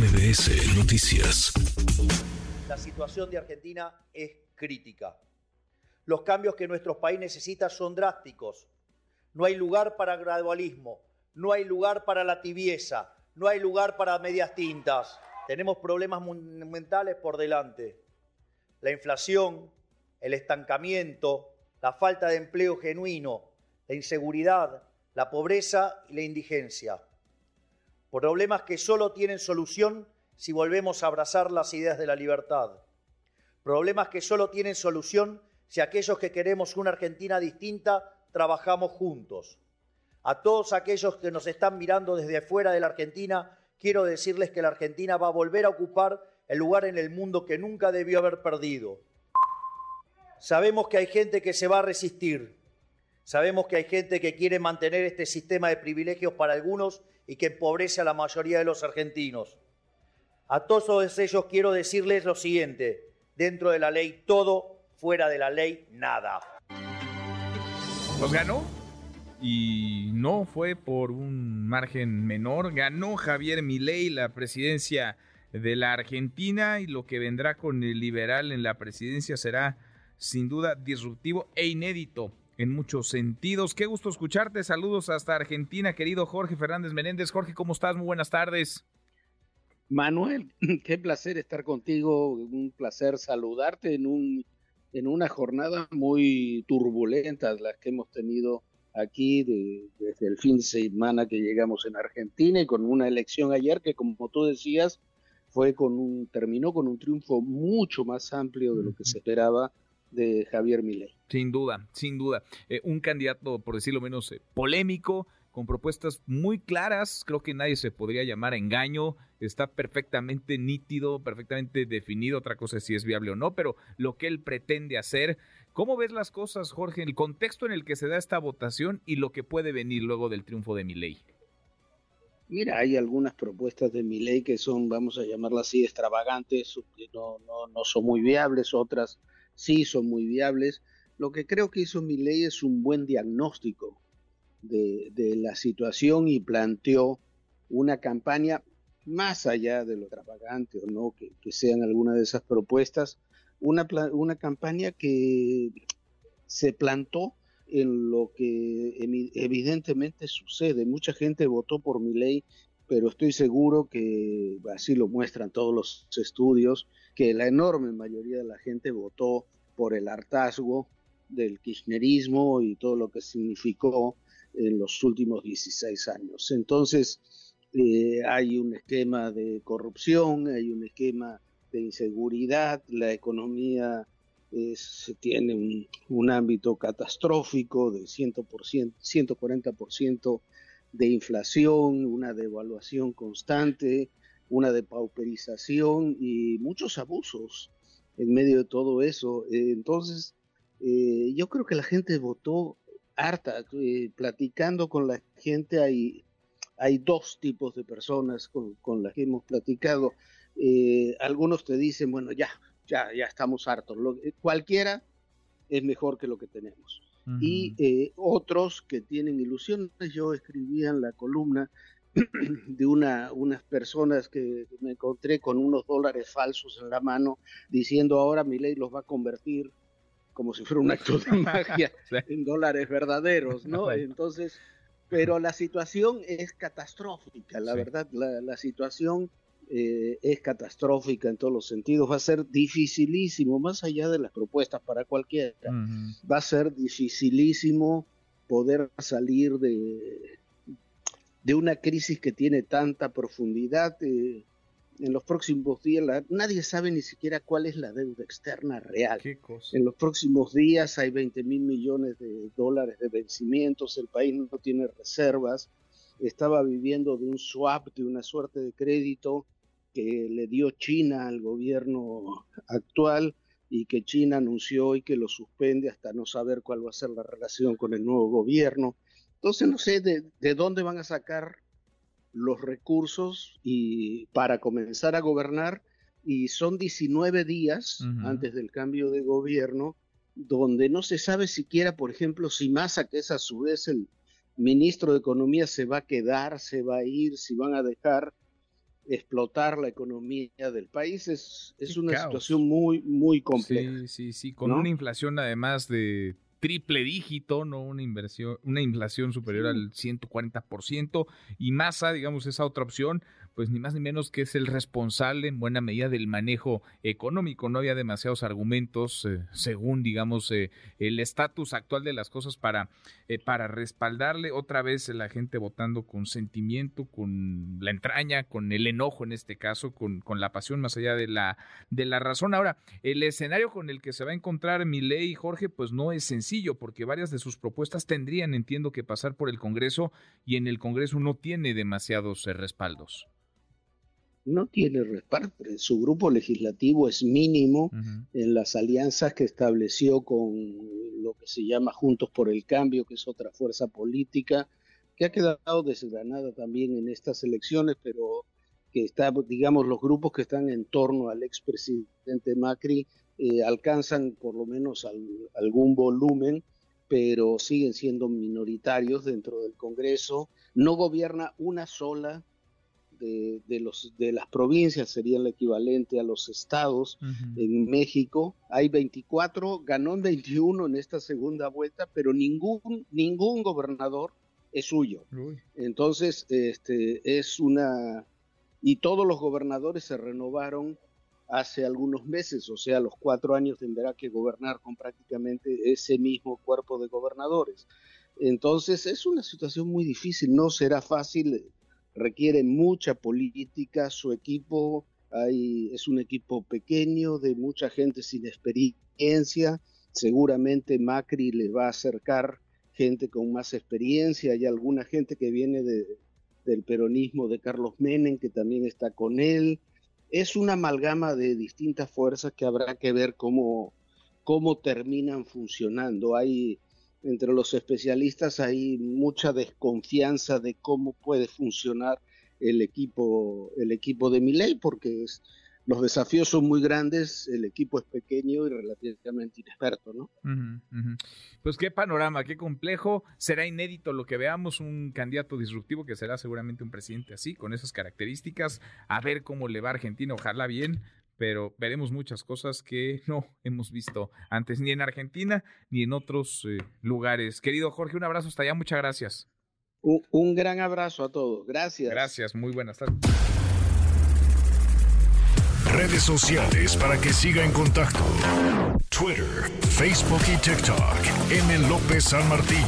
MBS Noticias. La situación de Argentina es crítica. Los cambios que nuestro país necesita son drásticos. No hay lugar para gradualismo, no hay lugar para la tibieza, no hay lugar para medias tintas. Tenemos problemas monumentales por delante. La inflación, el estancamiento, la falta de empleo genuino, la inseguridad, la pobreza y la indigencia. Problemas que solo tienen solución si volvemos a abrazar las ideas de la libertad. Problemas que solo tienen solución si aquellos que queremos una Argentina distinta trabajamos juntos. A todos aquellos que nos están mirando desde afuera de la Argentina, quiero decirles que la Argentina va a volver a ocupar el lugar en el mundo que nunca debió haber perdido. Sabemos que hay gente que se va a resistir. Sabemos que hay gente que quiere mantener este sistema de privilegios para algunos y que empobrece a la mayoría de los argentinos. A todos ellos quiero decirles lo siguiente, dentro de la ley todo, fuera de la ley nada. Pues ganó y no fue por un margen menor, ganó Javier Milei la presidencia de la Argentina y lo que vendrá con el liberal en la presidencia será sin duda disruptivo e inédito en muchos sentidos. Qué gusto escucharte. Saludos hasta Argentina, querido Jorge Fernández Menéndez. Jorge, ¿cómo estás? Muy buenas tardes. Manuel, qué placer estar contigo, un placer saludarte en, un, en una jornada muy turbulenta, las que hemos tenido aquí desde el fin de semana que llegamos en Argentina y con una elección ayer que, como tú decías, fue con un, terminó con un triunfo mucho más amplio de lo que se esperaba de Javier Milei. Sin duda, sin duda. Eh, un candidato, por decirlo menos, eh, polémico, con propuestas muy claras, creo que nadie se podría llamar engaño, está perfectamente nítido, perfectamente definido, otra cosa es si es viable o no, pero lo que él pretende hacer, ¿cómo ves las cosas, Jorge, en el contexto en el que se da esta votación y lo que puede venir luego del triunfo de Milei? Mira, hay algunas propuestas de Milei que son, vamos a llamarlas así, extravagantes, que no, no, no son muy viables, otras sí son muy viables. Lo que creo que hizo Milei es un buen diagnóstico de, la situación y planteó una campaña más allá de lo extravagante o no, que, sean algunas de esas propuestas, una, una campaña que se plantó en lo que evidentemente sucede. Mucha gente votó por mi ley, pero estoy seguro que así lo muestran todos los estudios, que la enorme mayoría de la gente votó por el hartazgo del kirchnerismo y todo lo que significó en los últimos 16 años. Entonces, eh, hay un esquema de corrupción, hay un esquema de inseguridad, la economía es, tiene un, un, ámbito catastrófico de 100%, 140% de inflación, una devaluación constante, una depauperización y muchos abusos en medio de todo eso. entonces, eh, yo creo que la gente votó harta, eh, platicando con la gente hay, hay dos tipos de personas con, con las que hemos platicado. Eh, algunos te dicen, bueno, ya, ya, ya estamos hartos. cualquiera es mejor que lo que tenemos. Y otros que tienen ilusiones, yo escribía en la columna de una, unas personas que me encontré con unos dólares falsos en la mano diciendo ahora mi ley los va a convertir como si fuera un acto de magia en dólares verdaderos, ¿no? Entonces, pero la situación es catastrófica, la verdad, la, situación eh, es catastrófica en todos los sentidos, va a ser dificilísimo, más allá de las propuestas para cualquiera, va a ser dificilísimo poder salir de, de una crisis que tiene tanta profundidad. Eh, en los próximos días, nadie sabe ni siquiera cuál es la deuda externa real. En los próximos días hay 20 mil millones de dólares de vencimientos, el país no tiene reservas, estaba viviendo de un swap, de una suerte de crédito que le dio China al gobierno actual y que China anunció hoy que lo suspende hasta no saber cuál va a ser la relación con el nuevo gobierno. Entonces no sé de, dónde van a sacar los recursos y para comenzar a gobernar y son 19 días antes del cambio de gobierno donde no se sabe siquiera, por ejemplo, si Massa, que es a su vez el ministro de Economía, se va a quedar, se va a ir, si van a dejar explotar la economía del país. Es, es una situación muy, muy compleja. Sí, sí, sí, con una inflación además de triple dígito, ¿no? Una inversión, una inflación superior al 140% y masa, digamos, esa otra opción, pues ni más ni menos que es el responsable en buena medida del manejo económico. No había demasiados argumentos, eh, según, digamos, eh, el estatus actual de las cosas para, eh, para respaldarle otra vez la gente votando con sentimiento, con la entraña, con el enojo en este caso, con, con la pasión más allá de la, de la razón. Ahora, el escenario con el que se va a encontrar ley Jorge, pues no es sencillo, porque varias de sus propuestas tendrían, entiendo, que pasar por el Congreso y en el Congreso no tiene demasiados respaldos no tiene respaldo. Su grupo legislativo es mínimo en las alianzas que estableció con lo que se llama Juntos por el Cambio, que es otra fuerza política, que ha quedado desgranada también en estas elecciones, pero que está, digamos, los grupos que están en torno al expresidente Macri eh, alcanzan por lo menos algún volumen, pero siguen siendo minoritarios dentro del Congreso. No gobierna una sola de, los, de las provincias, sería el equivalente a los estados en México. Hay 24, ganó en 21 en esta segunda vuelta, pero ningún, ningún gobernador es suyo. Entonces, este, es una... Y todos los gobernadores se renovaron hace algunos meses, o sea, los cuatro años tendrá que gobernar con prácticamente ese mismo cuerpo de gobernadores. Entonces es una situación muy difícil, no será fácil requiere mucha política, su equipo es un equipo pequeño de mucha gente sin experiencia, seguramente Macri le va a acercar gente con más experiencia, hay alguna gente que viene de, del peronismo de Carlos Menem que también está con él. Es una amalgama de distintas fuerzas que habrá que ver cómo, cómo terminan funcionando. Hay entre los especialistas hay mucha desconfianza de cómo puede funcionar el equipo, el equipo de Miley, porque es, los desafíos son muy grandes, el equipo es pequeño y relativamente inexperto, ¿no? Pues qué panorama, qué complejo. Será inédito lo que veamos, un candidato disruptivo que será seguramente un presidente así, con esas características. A ver cómo le va Argentina, ojalá bien pero veremos muchas cosas que no hemos visto antes, ni en Argentina ni en otros eh, lugares. Querido Jorge, un abrazo hasta allá, muchas gracias. Un, gran abrazo a todos, gracias. Gracias, muy buenas tardes. Redes sociales para que siga en contacto: Twitter, Facebook y TikTok. M. López San Martín.